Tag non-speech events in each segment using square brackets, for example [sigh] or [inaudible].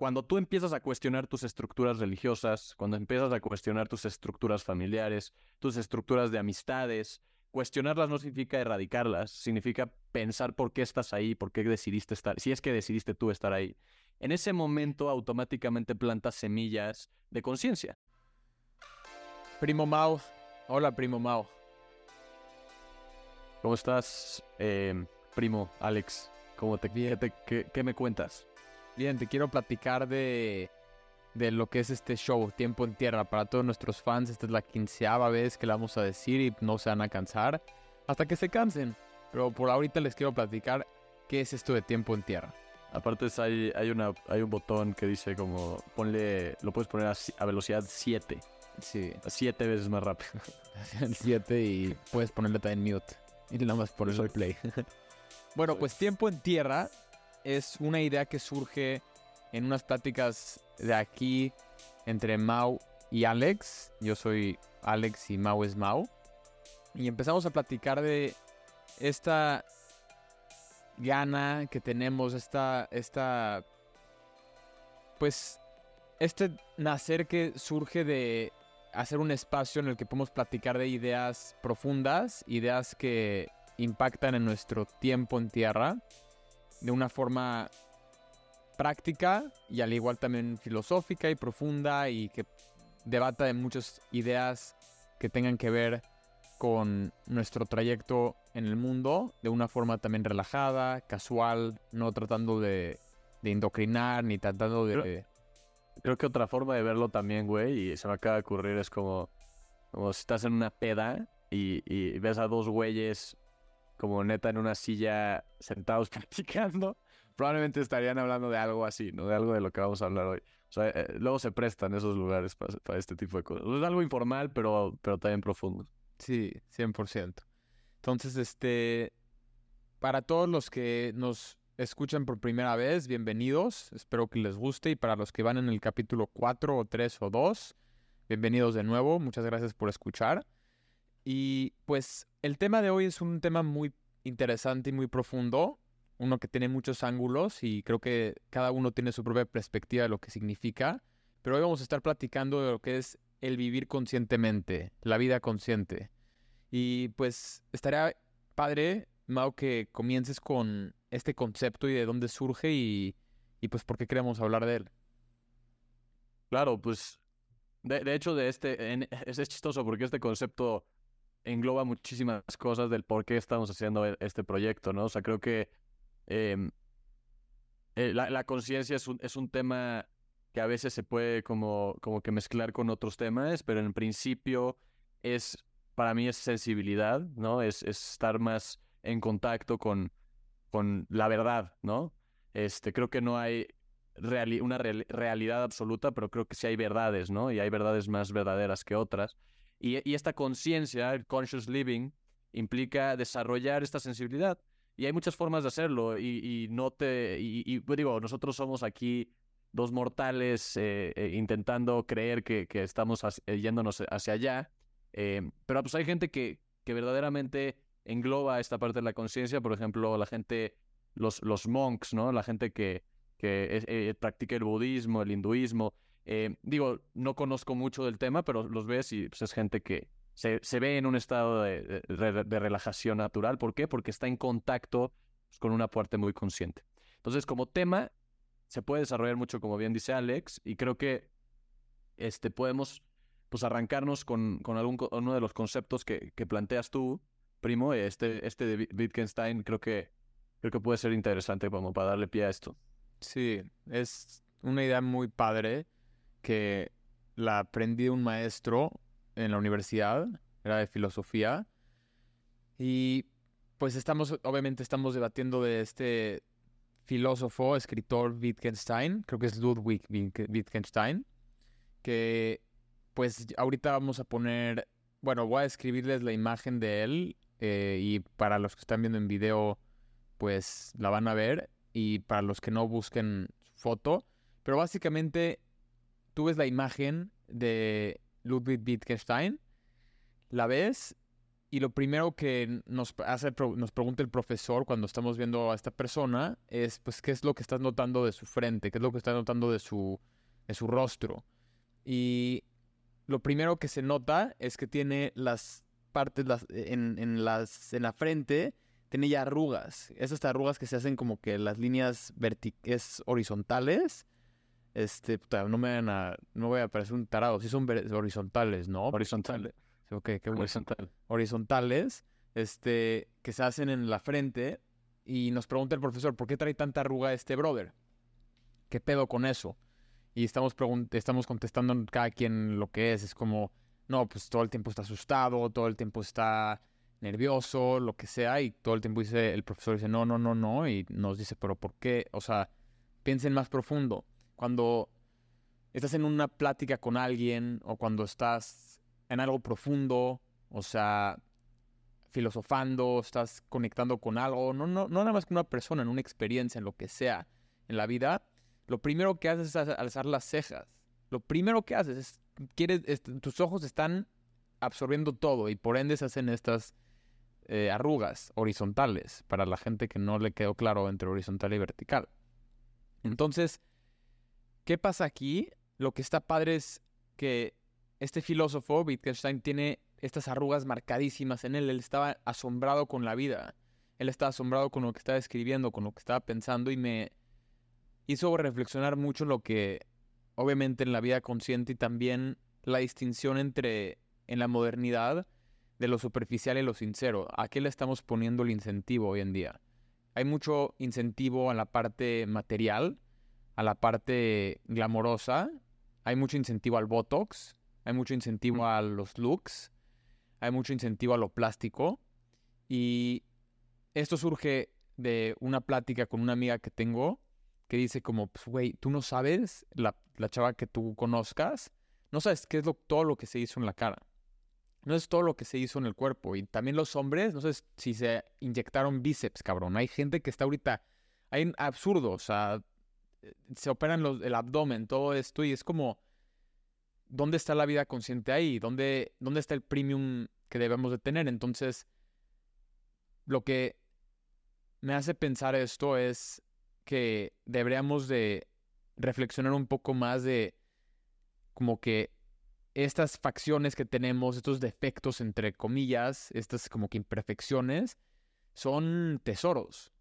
cuando tú empiezas a cuestionar tus estructuras religiosas, cuando empiezas a cuestionar tus estructuras familiares, tus estructuras de amistades, cuestionarlas no significa erradicarlas, significa pensar por qué estás ahí, por qué decidiste estar, si es que decidiste tú estar ahí. En ese momento automáticamente plantas semillas de conciencia. Primo Mao, hola primo Mao. ¿Cómo estás, eh, primo Alex? ¿Cómo te, qué, qué me cuentas? Bien, te quiero platicar de, de lo que es este show, Tiempo en Tierra. Para todos nuestros fans, esta es la quinceava vez que la vamos a decir y no se van a cansar hasta que se cansen. Pero por ahorita les quiero platicar qué es esto de Tiempo en Tierra. Aparte hay, hay, una, hay un botón que dice como, ponle, lo puedes poner a, velocidad 7. Sí. A 7 veces más rápido. [laughs] 7 y puedes ponerle también mute. Y nada más por el play. [laughs] bueno, pues Tiempo en Tierra es una idea que surge en unas pláticas de aquí entre Mau y Alex. Yo soy Alex y Mau es Mau. Y empezamos a platicar de esta gana que tenemos, esta, esta, pues, este nacer que surge de hacer un espacio en el que podemos platicar de ideas profundas, ideas que impactan en nuestro tiempo en tierra de una forma práctica y al igual también filosófica y profunda y que debata de muchas ideas que tengan que ver con nuestro trayecto en el mundo de una forma también relajada, casual, no tratando de, de indoctrinar ni tratando de... Creo, que otra forma de verlo también, güey, y se me acaba de ocurrir, es como, como si estás en una peda y, y ves a dos güeyes como neta en una silla sentados [laughs] platicando, probablemente estarían hablando de algo así, ¿no? De algo de lo que vamos a hablar hoy. O eh, luego se prestan esos lugares para, este tipo de cosas. Es algo informal, pero, pero también profundo. Sí, 100%. Entonces, este, para todos los que nos escuchan por primera vez, bienvenidos. Espero que les guste. Y para los que van en el capítulo 4 o 3 o 2, bienvenidos de nuevo. Muchas gracias por escuchar. Y pues el tema de hoy es un tema muy interesante y muy profundo, uno que tiene muchos ángulos y creo que cada uno tiene su propia perspectiva de lo que significa, pero hoy vamos a estar platicando de lo que es el vivir conscientemente, la vida consciente. Y pues estaría padre, Mau, que comiences con este concepto y de dónde surge y, pues por qué queremos hablar de él. Claro, pues de, hecho de este, es chistoso porque este concepto engloba muchísimas cosas del por qué estamos haciendo e-, este proyecto, ¿no? O sea, creo que em, eh, la, conciencia es un, es un tema que a veces se puede como, como que mezclar con otros temas, pero en principio es, para mí es sensibilidad, ¿no? Es, estar más en contacto con, con la verdad, ¿no? Este, creo que no hay una realidad absoluta, pero creo que sí hay verdades, ¿no? Y hay verdades más verdaderas que otras. Y, esta conciencia, el conscious living, implica desarrollar esta sensibilidad. Y hay muchas formas de hacerlo. Y, no te. Y, digo, nosotros somos aquí dos mortales eh, eh, intentando creer que, que estamos eh, yéndonos hacia allá. pero pues hay gente que, que verdaderamente engloba esta parte de la conciencia. Por ejemplo, la gente, los, los monks, ¿no? La gente que, que practica el budismo, el hinduismo. Eh, digo, no conozco mucho del tema, pero los ves y pues, es gente que se, ve en un estado de, relajación natural. ¿Por qué? Porque está en contacto pues, con una parte muy consciente. Entonces, como tema, se puede desarrollar mucho, como bien dice Alex, y creo que este, podemos pues, arrancarnos con, con algún, uno de los conceptos que, que planteas tú, primo. Este, este de Wittgenstein creo que, creo que puede ser interesante como para darle pie a esto. Sí, es una idea muy padre que la aprendí un maestro en la universidad, era de filosofía. Y pues estamos, obviamente estamos debatiendo de este filósofo, escritor Wittgenstein, creo que es Ludwig Wittgenstein, que pues ahorita vamos a poner, bueno, voy a escribirles la imagen de él eh, y para los que están viendo en video, pues la van a ver y para los que no busquen foto, pero básicamente tú ves la imagen de Ludwig Wittgenstein, la ves y lo primero que nos hace, nos pregunta el profesor cuando estamos viendo a esta persona es, pues, ¿qué es lo que estás notando de su frente? ¿Qué es lo que estás notando de su, de su rostro? Y lo primero que se nota es que tiene las partes en, en, las, en la frente, tiene ya arrugas. Esas arrugas que se hacen como que las líneas es horizontales. Este, puta, no me van a, no voy a parecer un tarado, sí son horizontales, ¿no? Horizontales. Ok, qué Horizontal. Horizontales, este, que se hacen en la frente. Y nos pregunta el profesor, ¿por qué trae tanta arruga este brother? ¿Qué pedo con eso? Y estamos, estamos contestando cada quien lo que es. Es como, no, pues todo el tiempo está asustado, todo el tiempo está nervioso, lo que sea. Y todo el tiempo dice, el profesor dice, no, no, no, no. Y nos dice, pero ¿por qué? O sea, piensen más profundo. Cuando estás en una plática con alguien o cuando estás en algo profundo, o sea, filosofando, estás conectando con algo, no, no, no nada más que una persona, en una experiencia, en lo que sea, en la vida, lo primero que haces es alzar las cejas. Lo primero que haces es, quieres, tus ojos están absorbiendo todo y por ende se hacen estas eh, arrugas horizontales para la gente que no le quedó claro entre horizontal y vertical. Entonces, ¿qué pasa aquí? Lo que está padre es que este filósofo, Wittgenstein, tiene estas arrugas marcadísimas en él. Él estaba asombrado con la vida. Él estaba asombrado con lo que estaba escribiendo, con lo que estaba pensando y me hizo reflexionar mucho lo que, obviamente, en la vida consciente y también la distinción entre, en la modernidad, de lo superficial y lo sincero. ¿A qué le estamos poniendo el incentivo hoy en día? Hay mucho incentivo a la parte material, a la parte glamorosa, hay mucho incentivo al Botox, hay mucho incentivo a los looks, hay mucho incentivo a lo plástico. Y esto surge de una plática con una amiga que tengo que dice como, pues, güey, tú no sabes, la, chava que tú conozcas, no sabes qué es lo, todo lo que se hizo en la cara. No es todo lo que se hizo en el cuerpo. Y también los hombres, no sé si se inyectaron bíceps, cabrón. Hay gente que está ahorita, hay absurdo, o sea, se operan los, el abdomen, todo esto, y es como, ¿dónde está la vida consciente ahí? ¿Dónde, ¿Dónde está el premium que debemos de tener? Entonces, lo que me hace pensar esto es que deberíamos de reflexionar un poco más de como que estas facciones que tenemos, estos defectos entre comillas, estas como que imperfecciones, son tesoros,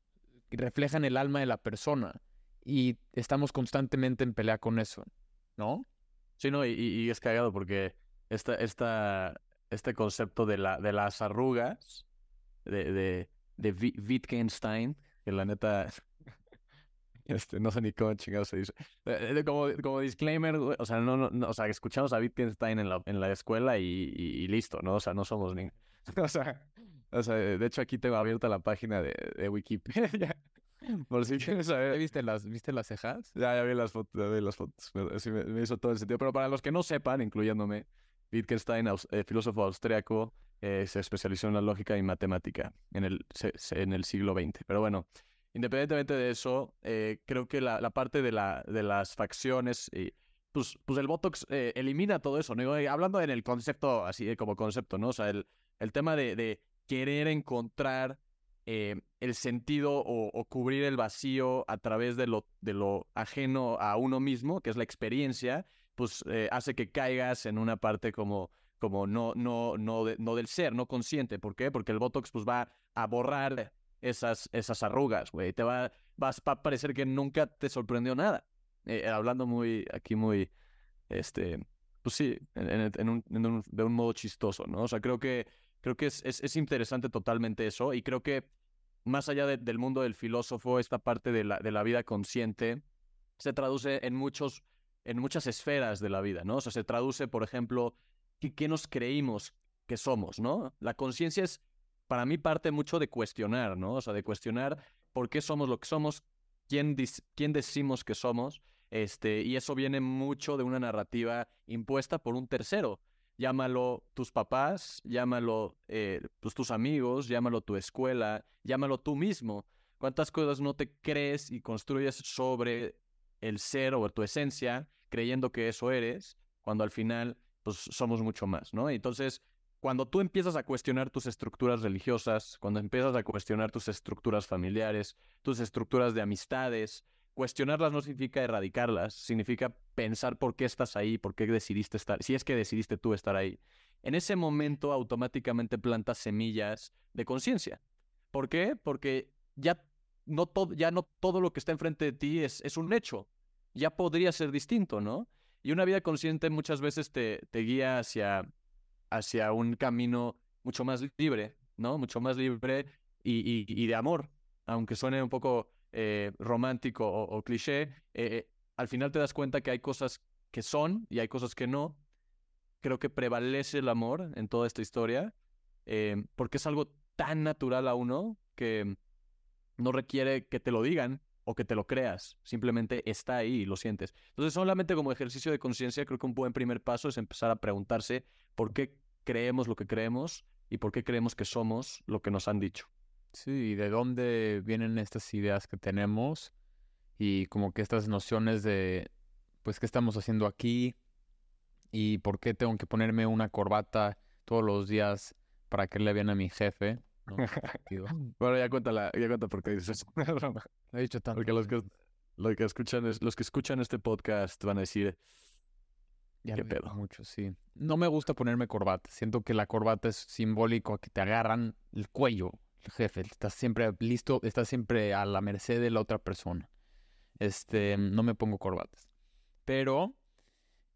reflejan el alma de la persona y estamos constantemente en pelea con eso, ¿no? Sí, no, y, es cagado porque esta, esta, este concepto de, la, de las arrugas de, de, de Wittgenstein, que la neta, [laughs] este, no sé ni cómo chingado se dice. Eh, como, como disclaimer, o sea, no, o sea, escuchamos a Wittgenstein en la, en la escuela y, y, listo, ¿no? O sea, no somos ni... [laughs] O sea, o sea, de hecho aquí tengo abierta la página de Wikipedia por si quieres saber. ¿Viste las, ¿Viste las cejas? Ya, ya vi las fotos, ya vi las fotos. Me, hizo todo el sentido. Pero para los que no sepan, incluyéndome, Wittgenstein, eh, filósofo austriaco, eh, se especializó en la lógica y matemática en el, en el siglo XX. Pero bueno, independientemente de eso, eh, creo que la, la, parte de, la, de las facciones, pues, pues el Botox elimina todo eso. ¿no? hablando en el concepto, así como concepto, ¿no? O sea, el, el tema de, de querer encontrar eh, el sentido o, cubrir el vacío a través de lo, de lo ajeno a uno mismo, que es la experiencia, pues eh, hace que caigas en una parte como, como no, no, no, no del ser, no consciente. ¿Por qué? Porque el Botox pues va a borrar esas, esas arrugas, güey. Te va, vas, a parecer que nunca te sorprendió nada. Eh, hablando muy, aquí muy, este, pues sí, en, un, de un modo chistoso, ¿no? O sea, creo que, creo que es, es, es interesante totalmente eso y creo que más allá del mundo del filósofo, esta parte de la, de la vida consciente se traduce en, muchos, en muchas esferas de la vida, ¿no? O sea, se traduce, por ejemplo, qué, nos creímos que somos, ¿no? La conciencia es, para mí, parte mucho de cuestionar, ¿no? O sea, de cuestionar por qué somos lo que somos, quién, quién decimos que somos, este, y eso viene mucho de una narrativa impuesta por un tercero llámalo tus papás, llámalo eh, pues, tus amigos, llámalo tu escuela, llámalo tú mismo. ¿Cuántas cosas no te crees y construyes sobre el ser o tu esencia, creyendo que eso eres, cuando al final pues somos mucho más, ¿no? Entonces, cuando tú empiezas a cuestionar tus estructuras religiosas, cuando empiezas a cuestionar tus estructuras familiares, tus estructuras de amistades, cuestionarlas no significa erradicarlas, significa pensar por qué estás ahí, por qué decidiste estar, si es que decidiste tú estar ahí. En ese momento automáticamente plantas semillas de conciencia. ¿Por qué? Porque ya no, todo, ya no todo lo que está enfrente de ti es, un hecho. Ya podría ser distinto, ¿no? Y una vida consciente muchas veces te, te guía hacia, hacia un camino mucho más libre, ¿no? Mucho más libre y, y, de amor. Aunque suene un poco eh, romántico o, cliché, eh, eh, al final te das cuenta que hay cosas que son y hay cosas que no. Creo que prevalece el amor en toda esta historia, porque es algo tan natural a uno que no requiere que te lo digan o que te lo creas, simplemente está ahí y lo sientes. Entonces, solamente como ejercicio de conciencia, creo que un buen primer paso es empezar a preguntarse por qué creemos lo que creemos y por qué creemos que somos lo que nos han dicho. Sí, de dónde vienen estas ideas que tenemos y como que estas nociones de, pues, qué estamos haciendo aquí y por qué tengo que ponerme una corbata todos los días para que le bien a mi jefe. [laughs] bueno, ya cuenta, la, ya cuenta por qué dices eso. [laughs] He dicho tanto. Porque los que, los que, escuchan, los que escuchan este podcast van a decir, ya ¿Qué pedo? Mucho, sí. No me gusta ponerme corbata. Siento que la corbata es simbólico a que te agarran el cuello, el jefe. Estás siempre listo, estás siempre a la merced de la otra persona. Este, no me pongo corbatas. Pero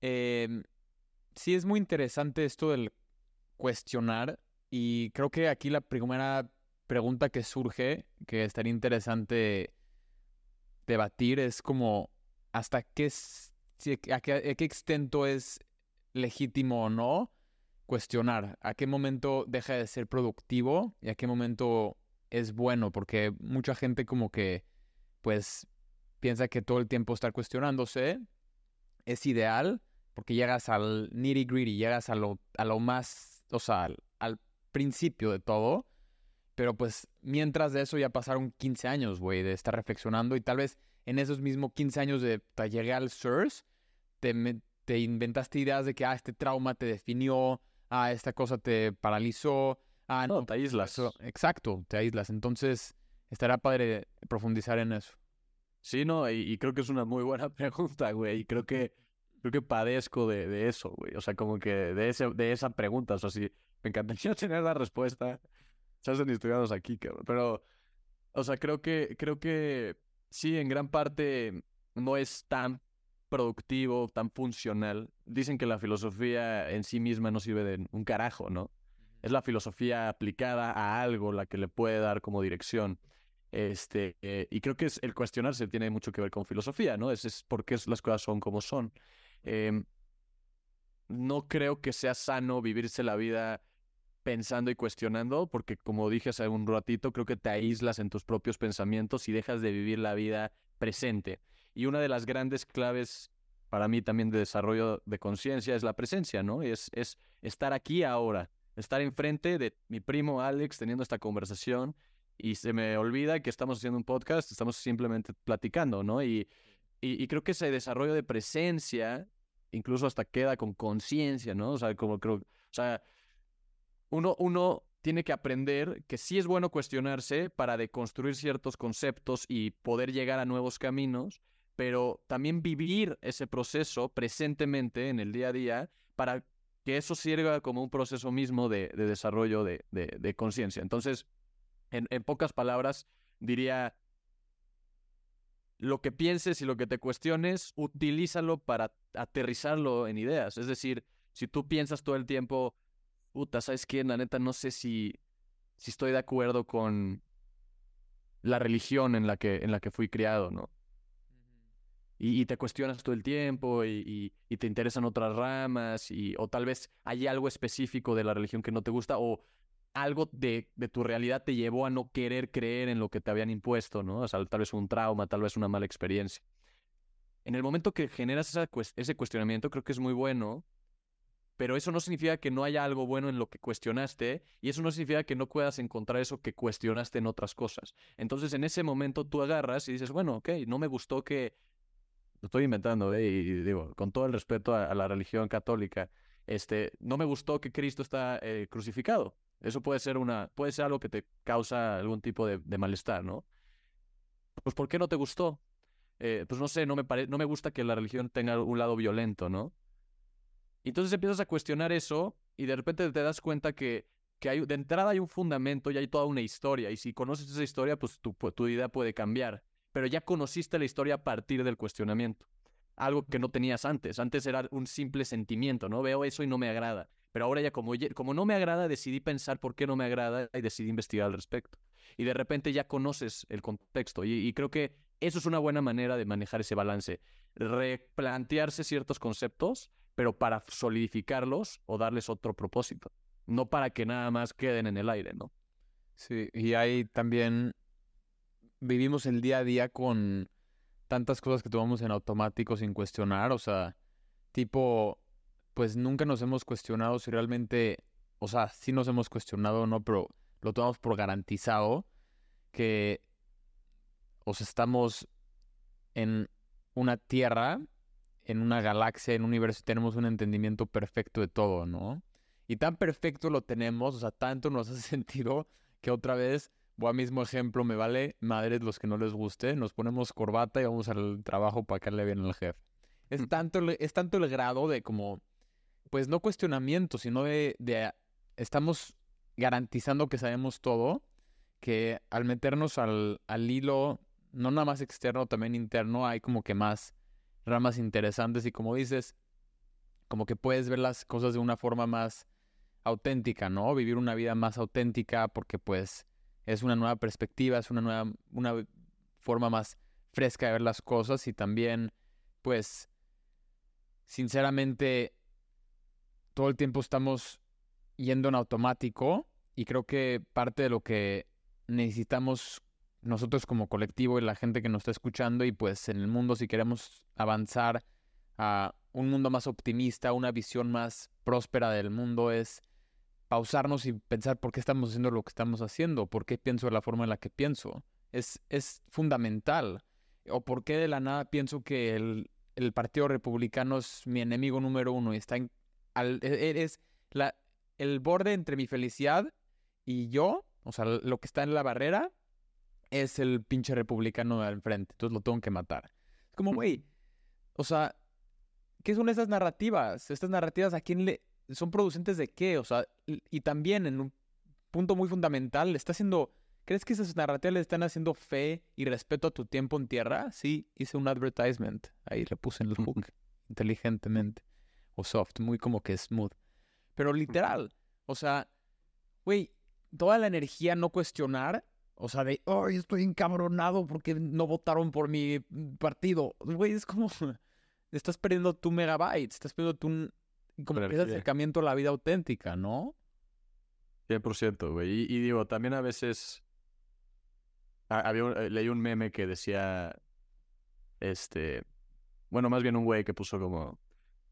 em, sí es muy interesante esto del cuestionar. Y creo que aquí la primera pregunta que surge, que estaría interesante debatir, es como hasta qué es a, qué, extento es legítimo o no cuestionar, a qué momento deja de ser productivo y a qué momento es bueno, porque mucha gente como que pues piensa que todo el tiempo estar cuestionándose es ideal porque llegas al nitty gritty, llegas a lo, a lo más, o sea, al, principio de todo, pero pues mientras de eso ya pasaron 15 años, güey, de estar reflexionando y tal vez en esos mismos 15 años de llegué al SURS te, inventaste ideas de que, ah, este trauma te definió, ah, esta cosa te paralizó, ah, no, te aíslas. exacto, te aíslas. Entonces, estará padre profundizar en eso. Sí, no, y, creo que es una muy buena [laughs] pregunta, güey, y creo que, creo que padezco de, de eso, güey, o sea, como que de, ese, de esa pregunta, o sea, sí, me encantaría [laughs] tener la respuesta. Se hacen estudiados aquí, cabrón, pero, o sea, creo que, creo que sí, en gran parte no es tan productivo, tan funcional. Dicen que la filosofía en sí misma no sirve de un carajo, ¿no? Es la filosofía aplicada a algo la que le puede dar como dirección. Este, eh, y creo que es, el cuestionarse tiene mucho que ver con filosofía, ¿no? Es, es por qué las cosas son como son. Em, no creo que sea sano vivirse la vida pensando y cuestionando, porque como dije hace un ratito, creo que te aíslas en tus propios pensamientos y dejas de vivir la vida presente. Y una de las grandes claves para mí también de desarrollo de conciencia es la presencia, ¿no? Es, es estar aquí ahora, estar enfrente de mi primo Alex teniendo esta conversación y se me olvida que estamos haciendo un podcast, estamos simplemente platicando, ¿no? Y, y, creo que ese desarrollo de presencia incluso hasta queda con conciencia, ¿no? O sea, como creo, o sea, uno, uno tiene que aprender que sí es bueno cuestionarse para deconstruir ciertos conceptos y poder llegar a nuevos caminos, pero también vivir ese proceso presentemente en el día a día para que eso sirva como un proceso mismo de, desarrollo de, conciencia. Entonces, en, pocas palabras, diría, lo que pienses y lo que te cuestiones, utilízalo para aterrizarlo en ideas. Es decir, si tú piensas todo el tiempo, puta, ¿sabes qué? La neta, no sé si, si estoy de acuerdo con la religión en la que, en la que fui criado, ¿no? Y, te cuestionas todo el tiempo y, te interesan otras ramas y, o tal vez hay algo específico de la religión que no te gusta o algo de, tu realidad te llevó a no querer creer en lo que te habían impuesto, ¿no? O sea, tal vez un trauma, tal vez una mala experiencia. En el momento que generas ese cuestionamiento, creo que es muy bueno, pero eso no significa que no haya algo bueno en lo que cuestionaste y eso no significa que no puedas encontrar eso que cuestionaste en otras cosas. Entonces, en ese momento tú agarras y dices, bueno, ok, no me gustó que lo estoy inventando, ¿eh? y, digo, con todo el respeto a, la religión católica, este, no me gustó que Cristo está eh, crucificado. Eso puede ser una, puede ser algo que te causa algún tipo de, malestar, ¿no? Pues ¿por qué no te gustó? Eh, pues no sé, no me, no me gusta que la religión tenga un lado violento, ¿no? Entonces empiezas a cuestionar eso y de repente te das cuenta que, que hay, de entrada hay un fundamento y hay toda una historia. Y si conoces esa historia, pues tu, tu idea puede cambiar. Pero ya conociste la historia a partir del cuestionamiento. Algo que no tenías antes. Antes era un simple sentimiento, ¿no? Veo eso y no me agrada. Pero ahora ya como, no me agrada, decidí pensar por qué no me agrada y decidí investigar al respecto. Y de repente ya conoces el contexto. Y, y creo que eso es una buena manera de manejar ese balance. Replantearse ciertos conceptos pero para solidificarlos o darles otro propósito, no para que nada más queden en el aire, ¿no? Sí, y ahí también vivimos el día a día con tantas cosas que tomamos en automático sin cuestionar, o sea, tipo, pues nunca nos hemos cuestionado si realmente, o sea, sí nos hemos cuestionado o no, pero lo tomamos por garantizado que, o sea, estamos en una tierra en una galaxia, en un universo, tenemos un entendimiento perfecto de todo, ¿no? Y tan perfecto lo tenemos, o sea, tanto nos hace [laughs] sentido que otra vez, voy a mismo ejemplo, me vale madres los que no les guste, nos ponemos corbata y vamos al trabajo para caerle bien al jefe. Es mm. tanto, es tanto el grado de como, pues no cuestionamiento, sino de, de estamos garantizando que sabemos todo, que al meternos al, al hilo, no nada más externo, también interno, hay como que más ramas interesantes y como dices, como que puedes ver las cosas de una forma más auténtica, ¿no? Vivir una vida más auténtica porque pues es una nueva perspectiva, es una nueva, una forma más fresca de ver las cosas y también pues sinceramente todo el tiempo estamos yendo en automático y creo que parte de lo que necesitamos nosotros como colectivo y la gente que nos está escuchando y pues en el mundo si queremos avanzar a un mundo más optimista, una visión más próspera del mundo es pausarnos y pensar por qué estamos haciendo lo que estamos haciendo, por qué pienso de la forma en la que pienso. Es, es fundamental. O por qué de la nada pienso que el, el Partido Republicano es mi enemigo número uno y está en, al, e, e, es la, el borde entre mi felicidad y yo, o sea, lo que está en la barrera es el pinche republicano al frente, entonces lo tengo que matar. Es como, güey, o sea, ¿qué son esas narrativas? Estas narrativas, ¿a quién le... ¿Son producentes de qué? O sea, y también en un punto muy fundamental, ¿le está haciendo... ¿Crees que esas narrativas le están haciendo fe y respeto a tu tiempo en tierra? Sí, hice un advertisement. Ahí le puse en el hook inteligentemente. O soft, muy como que smooth. Pero literal, o sea, güey, toda la energía no cuestionar o sea, de, oh, estoy encabronado porque no votaron por mi partido. Güey, es como, [laughs] estás perdiendo tu megabytes, estás perdiendo tu, como que acercamiento a la vida auténtica, ¿no? 100%, güey. Y, y, digo, también a veces, había, eh, leí un meme que decía, este, bueno, más bien un güey que puso como,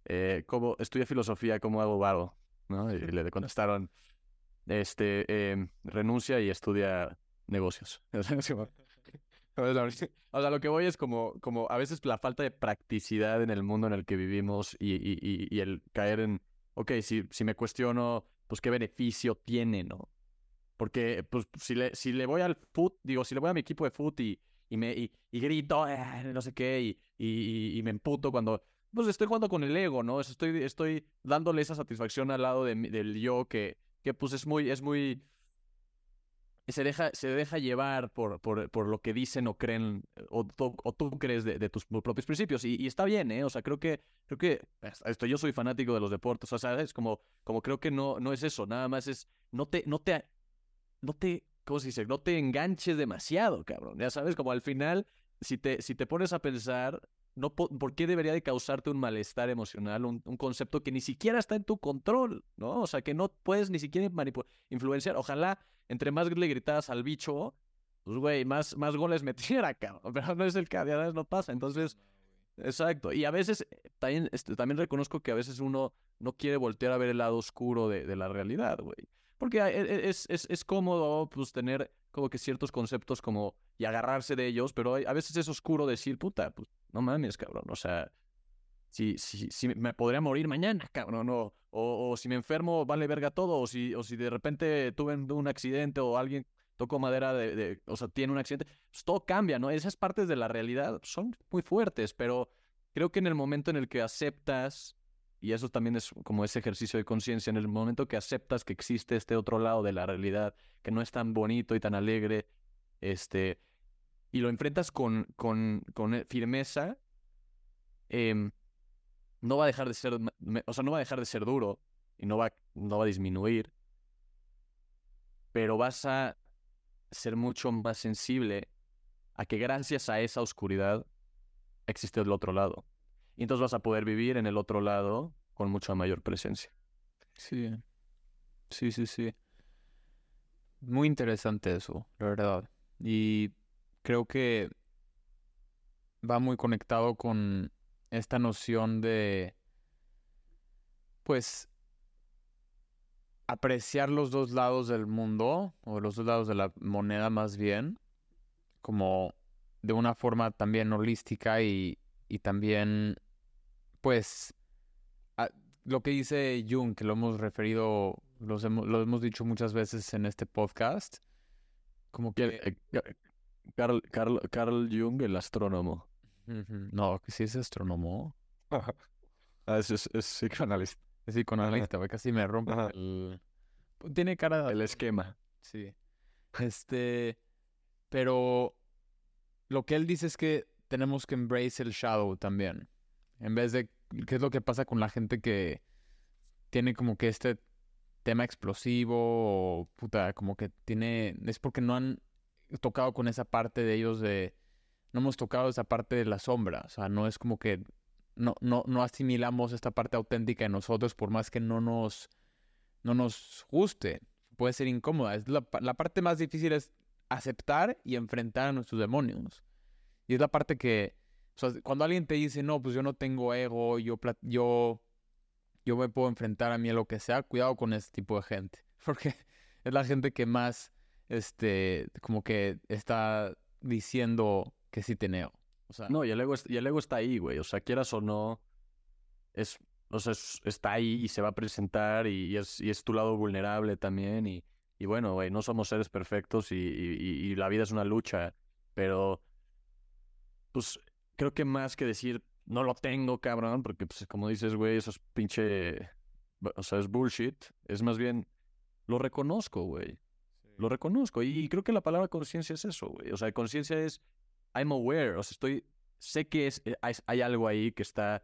eh, como, estudia filosofía, ¿cómo hago varo? ¿No? Y le [laughs] contestaron, este, eh, renuncia y estudia negocios. [laughs] [laughs] O sea, lo que voy es como, como a veces la falta de practicidad en el mundo en el que vivimos y, y, y, el caer en, ok, si, si me cuestiono, pues qué beneficio tiene, ¿no? Porque pues si le, si le voy al foot, digo, si le voy a mi equipo de foot y, y me y, grito, eh, no sé qué, y, y, me emputo cuando, pues estoy jugando con el ego, ¿no? Estoy, estoy dándole esa satisfacción al lado de, del yo que, que pues es muy, es muy, se deja, se deja llevar por, por, por lo que dicen o creen, o, o tú crees de, tus propios principios. Y, está bien, ¿eh? O sea, creo que, creo que, esto, yo soy fanático de los deportes, o sea, ¿sabes? Como, como creo que no, no es eso, nada más es, no te, no te, no te, ¿cómo se dice? No te enganches demasiado, cabrón. Ya sabes, como al final, si te, si te pones a pensar, no, ¿por qué debería de causarte un malestar emocional, un, un, concepto que ni siquiera está en tu control, ¿no? O sea, que no puedes ni siquiera influenciar. Ojalá entre más le gritaras al bicho, pues, güey, más, más goles [laughs] metiera, cabrón. Pero no es el que a veces no pasa. Entonces, exacto. Y a veces, eh, también, este, también reconozco que a veces uno no quiere voltear a ver el lado oscuro de, de la realidad, güey. Porque e, e, es, es, es, cómodo, pues, tener como que ciertos conceptos como y agarrarse de ellos, pero a veces es oscuro decir, puta, pues, no mames, cabrón. O sea, si, si, si me podría morir mañana, cabrón, o, o, si me enfermo, vale verga todo, o si, o si de repente tuve un accidente o alguien tocó madera de, o sea, tiene un accidente, pues todo cambia, ¿no? Esas partes de la realidad son muy fuertes, pero creo que en el momento en el que aceptas, y eso también es como ese ejercicio de conciencia, en el momento que aceptas que existe este otro lado de la realidad, que no es tan bonito y tan alegre, este, y lo enfrentas con, con, con firmeza, eh, no va a dejar de ser, o sea, no va a dejar de ser duro y no va, no va a disminuir, pero vas a ser mucho más sensible a que gracias a esa oscuridad existe el otro lado. Y entonces vas a poder vivir en el otro lado con mucha mayor presencia. Sí, sí, sí, sí. Muy interesante eso, la verdad. Y creo que va muy conectado con esta noción de, pues, apreciar los dos lados del mundo, o los dos lados de la moneda más bien, como de una forma también holística y, y también, pues, lo que dice Jung, que lo hemos referido, los lo hemos dicho muchas veces en este podcast, como que... Carl, Carl, Carl Jung, el astrónomo. No, que sí es astrónomo. ah, es, es, es, psicoanalista. Es psicoanalista, casi me rompe el... Tiene cara... El esquema. Sí. Este... Pero lo que él dice es que tenemos que embrace el shadow también. En vez de... ¿Qué es lo que pasa con la gente que tiene como que este tema explosivo o puta, como que tiene... Es porque no han tocado con esa parte de ellos de no hemos tocado esa parte de la sombra. O sea, no es como que no, no, no asimilamos esta parte auténtica de nosotros por más que no nos, no nos guste. Puede ser incómoda. Es la, la parte más difícil es aceptar y enfrentar a nuestros demonios. Y es la parte que, o cuando alguien te dice, no, pues yo no tengo ego, yo, yo, yo me puedo enfrentar a mí a lo que sea, cuidado con ese tipo de gente. [laughs] Porque es la gente que más, este, como que está diciendo que sí teneo. O no, y el ego, y el ego está ahí, güey. O sea, quieras o no, es, o sea, está ahí y se va a presentar y, es, y es tu lado vulnerable también. Y, y bueno, güey, no somos seres perfectos y, la vida es una lucha, pero pues creo que más que decir no lo tengo, cabrón, porque pues como dices, güey, eso es pinche, o sea, es bullshit, es más bien, lo reconozco, güey. Lo reconozco. Y creo que la palabra conciencia es eso. O sea, conciencia es I'm aware, o sea, estoy, sé que es, eh, hay, algo ahí que está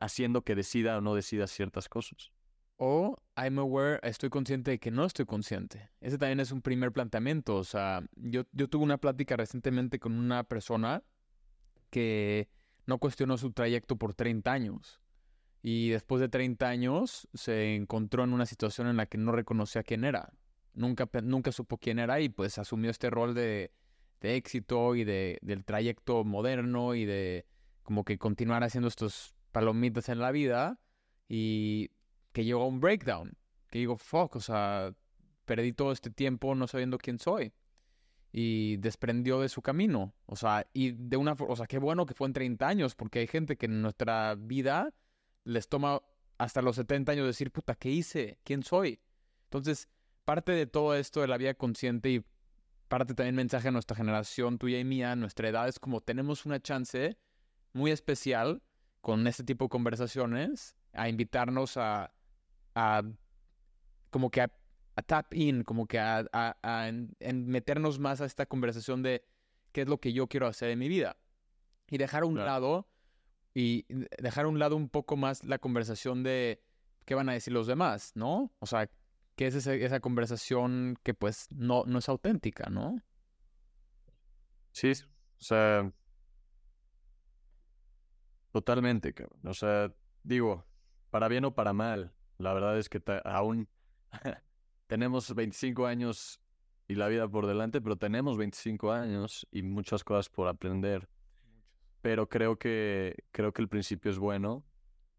haciendo que decida o no decida ciertas cosas. O I'm aware, estoy consciente de que no estoy consciente. Ese también es un primer planteamiento. O sea, yo, yo tuve una plática recientemente con una persona que no cuestionó su trayecto por 30 años. Y después de 30 años se encontró en una situación en la que no reconocía quién era. Nunca, nunca supo quién era y pues asumió este rol de de éxito y de, del trayecto moderno y de como que continuar haciendo estos palomitas en la vida y que llegó a un breakdown, que digo, fuck, o sea, perdí todo este tiempo no sabiendo quién soy y desprendió de su camino, o sea, y de una, o sea, qué bueno que fue en 30 años, porque hay gente que en nuestra vida les toma hasta los 70 años decir, puta, ¿qué hice? ¿Quién soy? Entonces, parte de todo esto de la vida consciente y parte también mensaje a nuestra generación, tuya y mía, nuestra edad, es como tenemos una chance muy especial con este tipo de conversaciones a invitarnos a, a como que a, tap in, como que a, a, meternos más a esta conversación de qué es lo que yo quiero hacer en mi vida. Y dejar a un lado, y dejar a un lado un poco más la conversación de qué van a decir los demás, ¿no? O sea, que es esa, conversación que pues no, no es auténtica, ¿no? Sí, o sea, totalmente, cabrón. O sea, digo, para bien o para mal, la verdad es que aún [laughs] tenemos 25 años y la vida por delante, pero tenemos 25 años y muchas cosas por aprender. Pero creo que, creo que el principio es bueno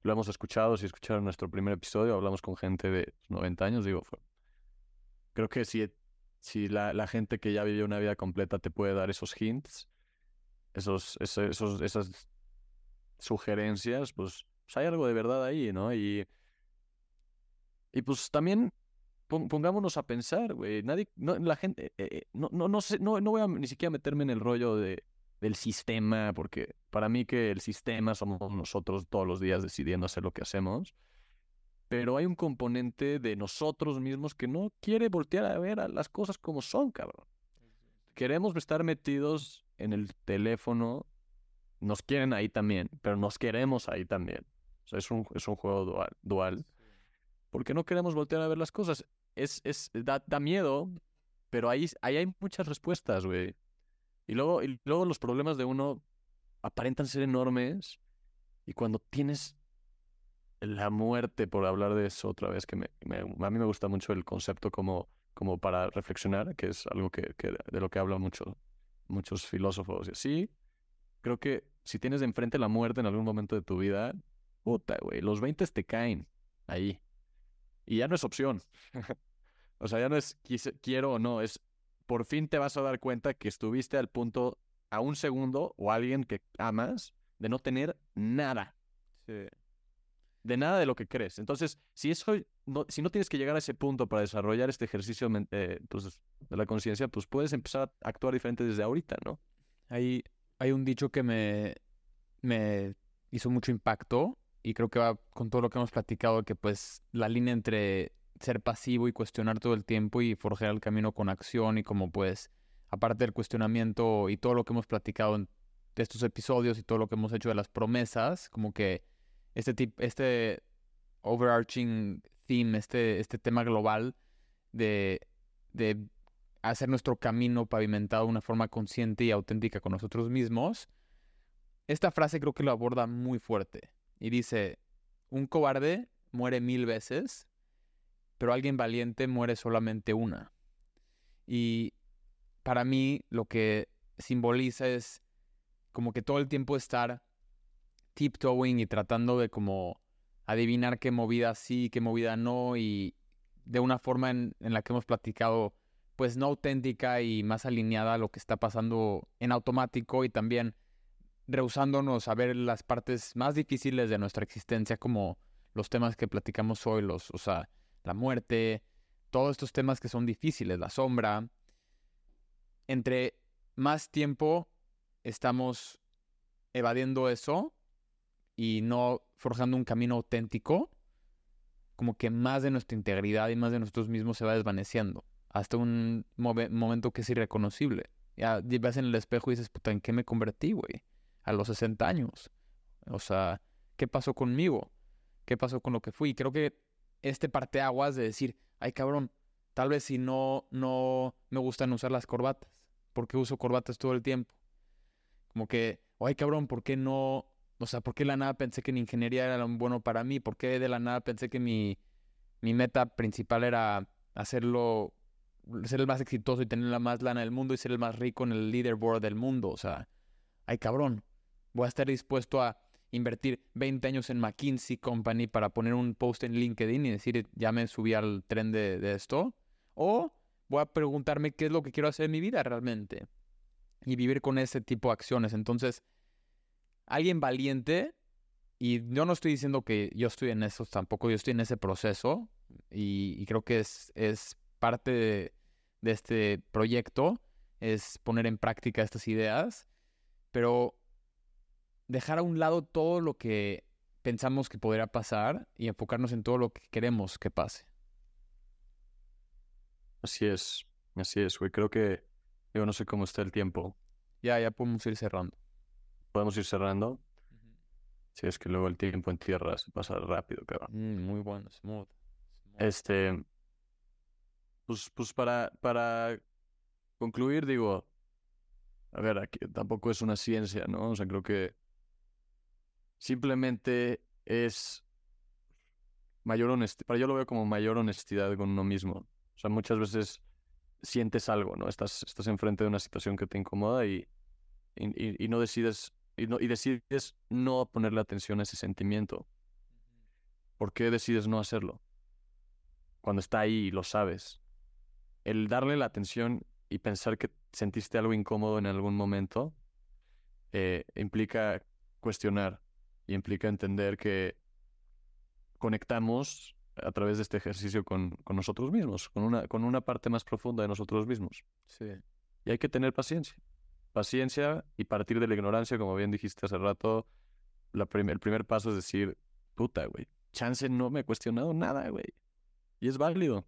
lo hemos escuchado, si escucharon nuestro primer episodio, hablamos con gente de 90 años, digo, creo que si, si la, gente que ya vivió una vida completa te puede dar esos hints, esos, esos, esas sugerencias, pues, pues, hay algo de verdad ahí, ¿no? Y, y pues también pongámonos a pensar, güey. Nadie, no, la gente, eh, eh, no, no, no sé, no, no voy a ni siquiera meterme en el rollo de, del sistema, porque para mí que el sistema somos nosotros todos los días decidiendo hacer lo que hacemos. Pero hay un componente de nosotros mismos que no quiere voltear a ver a las cosas como son, cabrón. Queremos estar metidos en el teléfono. Nos quieren ahí también, pero nos queremos ahí también. O sea, es un, es un juego dual. dual porque no queremos voltear a ver las cosas. Es, es, da, da miedo, pero ahí, ahí hay muchas respuestas, güey. Y luego, y luego los problemas de uno aparentan ser enormes. Y cuando tienes la muerte, por hablar de eso otra vez, que a mí me gusta mucho el concepto como, como para reflexionar, que es algo que, de lo que hablan mucho, muchos filósofos. Y así, creo que si tienes enfrente la muerte en algún momento de tu vida, puta, güey, los 20 te caen ahí. Y ya no es opción. [laughs] o sea, ya no es quiero o no, es por fin te vas a dar cuenta que estuviste al punto a un segundo o alguien que amas de no tener nada. De nada de lo que crees. Entonces, si eso no, si no tienes que llegar a ese punto para desarrollar este ejercicio eh, pues, de la conciencia, pues puedes empezar a actuar diferente desde ahorita, ¿no? Hay, hay un dicho que me, me hizo mucho impacto y creo que va con todo lo que hemos platicado, que pues la línea entre ser pasivo y cuestionar todo el tiempo y forjar el camino con acción y como pues, aparte del cuestionamiento y todo lo que hemos platicado de estos episodios y todo lo que hemos hecho de las promesas, como que este, tip, este overarching theme, este, este tema global de, de hacer nuestro camino pavimentado de una forma consciente y auténtica con nosotros mismos, esta frase creo que lo aborda muy fuerte. Y dice, un cobarde muere mil veces, pero alguien valiente muere solamente una. Y para mí lo que simboliza es como que todo el tiempo estar tiptoeing y tratando de como adivinar qué movida sí, qué movida no, y de una forma en, la que hemos platicado, pues no auténtica y más alineada a lo que está pasando en automático y también rehusándonos a ver las partes más difíciles de nuestra existencia, como los temas que platicamos hoy, los, o sea, la muerte, todos estos temas que son difíciles, la sombra. Entre más tiempo estamos evadiendo eso y no forjando un camino auténtico, como que más de nuestra integridad y más de nosotros mismos se va desvaneciendo, hasta un momento que es irreconocible. Ya ves en el espejo y dices, puta, ¿en qué me convertí, güey? a los 60 años. O sea, ¿qué pasó conmigo? ¿Qué pasó con lo que fui? Creo que este parteaguas de decir, ay cabrón, tal vez si no, no me gustan usar las corbatas, ¿por qué uso corbatas todo el tiempo? Como que, ay cabrón, ¿por qué no? O sea, ¿por qué de la nada pensé que en ingeniería era lo bueno para mí? ¿Por qué de la nada pensé que mi, mi meta principal era hacerlo, ser el más exitoso y tener la más lana del mundo y ser el más rico en el leaderboard del mundo? O sea, ay cabrón, voy a estar dispuesto a invertir 20 años en McKinsey Company para poner un post en LinkedIn y decir, ya me subí al tren de, esto. O voy a preguntarme qué es lo que quiero hacer en mi vida realmente. Y vivir con ese tipo de acciones. Entonces, alguien valiente, y yo no estoy diciendo que yo estoy en eso tampoco, yo estoy en ese proceso. Y, creo que es, es parte de, de este proyecto, es poner en práctica estas ideas. Pero dejar a un lado todo lo que pensamos que podría pasar y enfocarnos en todo lo que queremos que pase. Así es, así es, güey. Creo que yo no sé cómo está el tiempo. Ya, ya podemos ir cerrando. ¿Podemos ir cerrando? Sí, es que luego el tiempo en tierra se pasa rápido, cabrón. Mm, muy bueno, smooth. Este, pues, pues para, para concluir, digo, a ver, aquí tampoco es una ciencia, ¿no? O sea, creo que Simplemente es mayor honestidad. Para yo lo veo como mayor honestidad con uno mismo. O sea, muchas veces sientes algo, ¿no? Estás, estás enfrente de una situación que te incomoda y, y, no decides y, no, y decides no ponerle atención a ese sentimiento. ¿Por qué decides no hacerlo? Cuando está ahí y lo sabes. El darle la atención y pensar que sentiste algo incómodo en algún momento eh, implica cuestionar y implica entender que conectamos a través de este ejercicio con, con nosotros mismos, con una, con una parte más profunda de nosotros mismos. Sí. Y hay que tener paciencia. Paciencia y partir de la ignorancia, como bien dijiste hace rato, la prim- el primer paso es decir, puta, güey, chance no me he cuestionado nada, güey. Y es válido.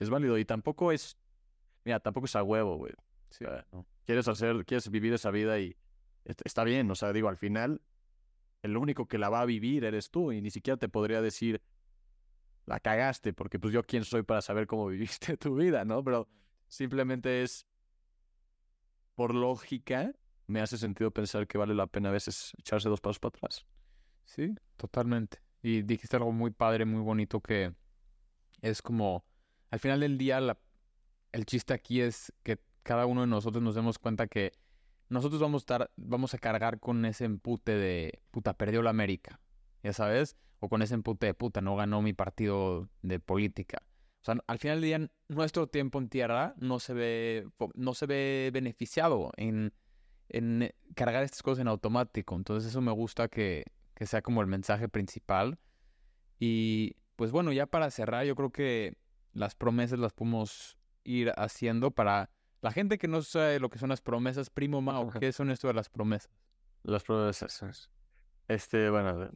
Es válido. Y tampoco es, mira, tampoco es a huevo, güey. Sí. O sea, quieres hacer, quieres vivir esa vida y est- está bien. O sea, digo, al final, el único que la va a vivir eres tú y ni siquiera te podría decir, la cagaste, porque pues yo quién soy para saber cómo viviste [laughs] tu vida, ¿no? Pero simplemente es, por lógica, me hace sentido pensar que vale la pena a veces echarse dos pasos para atrás. Sí, totalmente. Y dijiste algo muy padre, muy bonito que es como, al final del día, la- el chiste aquí es que cada uno de nosotros nos demos cuenta que nosotros vamos a estar, vamos a cargar con ese empute de, puta, perdió la América, ya sabes, o con ese empute de, puta, no ganó mi partido de política. O sea, al final del día, nuestro tiempo en tierra no se ve, no se ve beneficiado en, cargar estas cosas en automático. Entonces eso me gusta que sea como el mensaje principal. Y pues bueno, ya para cerrar, yo creo que las promesas las podemos ir haciendo para la gente que no sabe lo que son las promesas. Primo Mao. ¿qué son esto de las promesas? Las promesas. Este, bueno,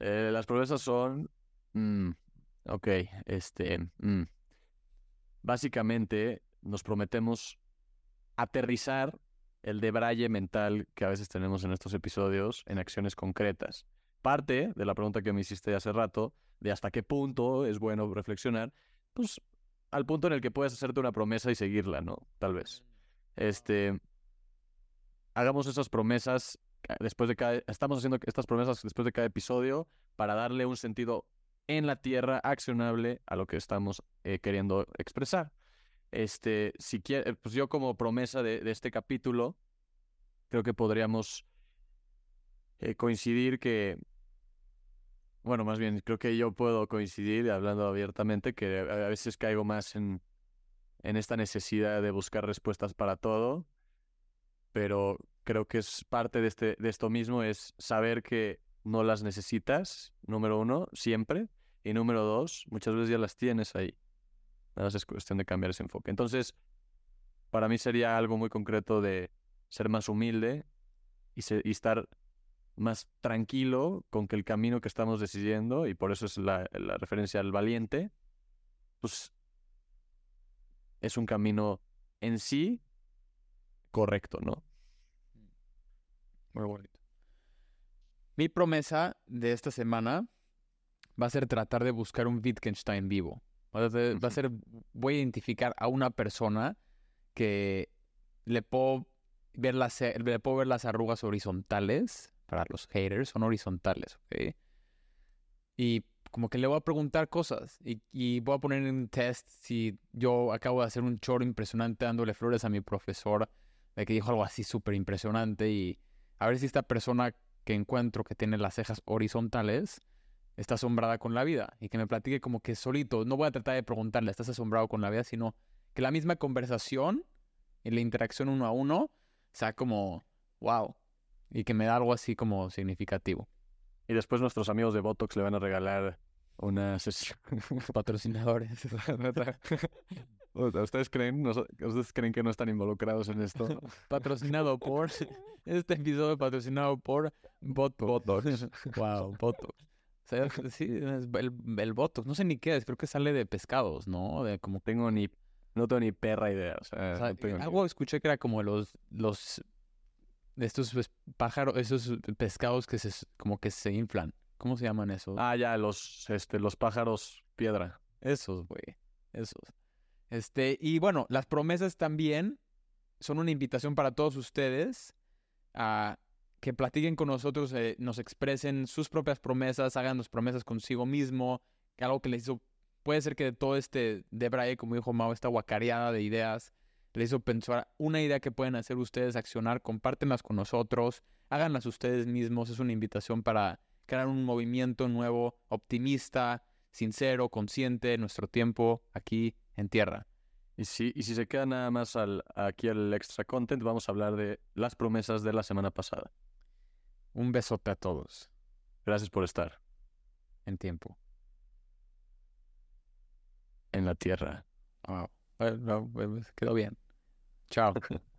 eh, las promesas son, mm, ok, este, mm, básicamente nos prometemos aterrizar el debraye mental que a veces tenemos en estos episodios en acciones concretas. Parte de la pregunta que me hiciste hace rato, de hasta qué punto es bueno reflexionar, pues al punto en el que puedes hacerte una promesa y seguirla, ¿no? Tal vez. Este, hagamos esas promesas ca- después de cada, estamos haciendo estas promesas después de cada episodio para darle un sentido en la tierra accionable a lo que estamos eh, queriendo expresar. Este, si quiere, pues yo como promesa de, de este capítulo, creo que podríamos eh, coincidir que, bueno, más bien, creo que yo puedo coincidir, hablando abiertamente, que a veces caigo más en, en esta necesidad de buscar respuestas para todo, pero creo que es parte de, este, de esto mismo, es saber que no las necesitas, número uno, siempre, y número dos, muchas veces ya las tienes ahí. Nada más es cuestión de cambiar ese enfoque. Entonces, para mí sería algo muy concreto de ser más humilde y, se- y estar más tranquilo con que el camino que estamos decidiendo, y por eso es la, la referencia al valiente, pues es un camino en sí correcto, ¿no? Muy bonito. Mi promesa de esta semana va a ser tratar de buscar un Wittgenstein vivo. Va a ser, va a ser- voy a identificar a una persona que le puedo ver las, le puedo ver las arrugas horizontales. Para los haters, son horizontales, ¿ok? Y como que le voy a preguntar cosas. Y, y voy a poner en test si yo acabo de hacer un choro impresionante dándole flores a mi profesor de que dijo algo así súper impresionante y a ver si esta persona que encuentro que tiene las cejas horizontales está asombrada con la vida y que me platique como que solito, no voy a tratar de preguntarle, ¿estás asombrado con la vida? Sino que la misma conversación y la interacción uno a uno sea como, wow, y que me da algo así como significativo. Y después nuestros amigos de Botox le van a regalar una sesión. [laughs] Patrocinadores. [laughs] ¿Ustedes creen, ¿Ustedes creen que no están involucrados en esto? [laughs] patrocinado por, este episodio patrocinado por Botox. Botox. Wow, Botox. O sea, sí, el, el Botox. No sé ni qué es, creo que sale de pescados, ¿no? De como Tengo ni, no tengo ni perra idea. O sea, o sea, no tengo ni- algo escuché que era como los, los, de estos pues, pájaros, esos pescados que se, como que se inflan. ¿Cómo se llaman esos? Ah, ya, los, este, los pájaros piedra. Esos, güey. Esos. Este, y bueno, las promesas también son una invitación para todos ustedes a que platiquen con nosotros, eh, nos expresen sus propias promesas, hagan las promesas consigo mismo, que algo que les hizo, puede ser que de todo este Debraye, como dijo Mao, esta guacareada de ideas, les hizo pensar una idea que pueden hacer ustedes, accionar, compártenlas con nosotros, háganlas ustedes mismos, es una invitación para crear un movimiento nuevo, optimista, sincero, consciente de nuestro tiempo aquí en tierra. Y si, y si se queda nada más al, aquí al extra content, vamos a hablar de las promesas de la semana pasada. Un besote a todos Gracias por estar en tiempo. en la tierra. Wow. Bueno, no, pues, quedó bien. Ciao. [laughs]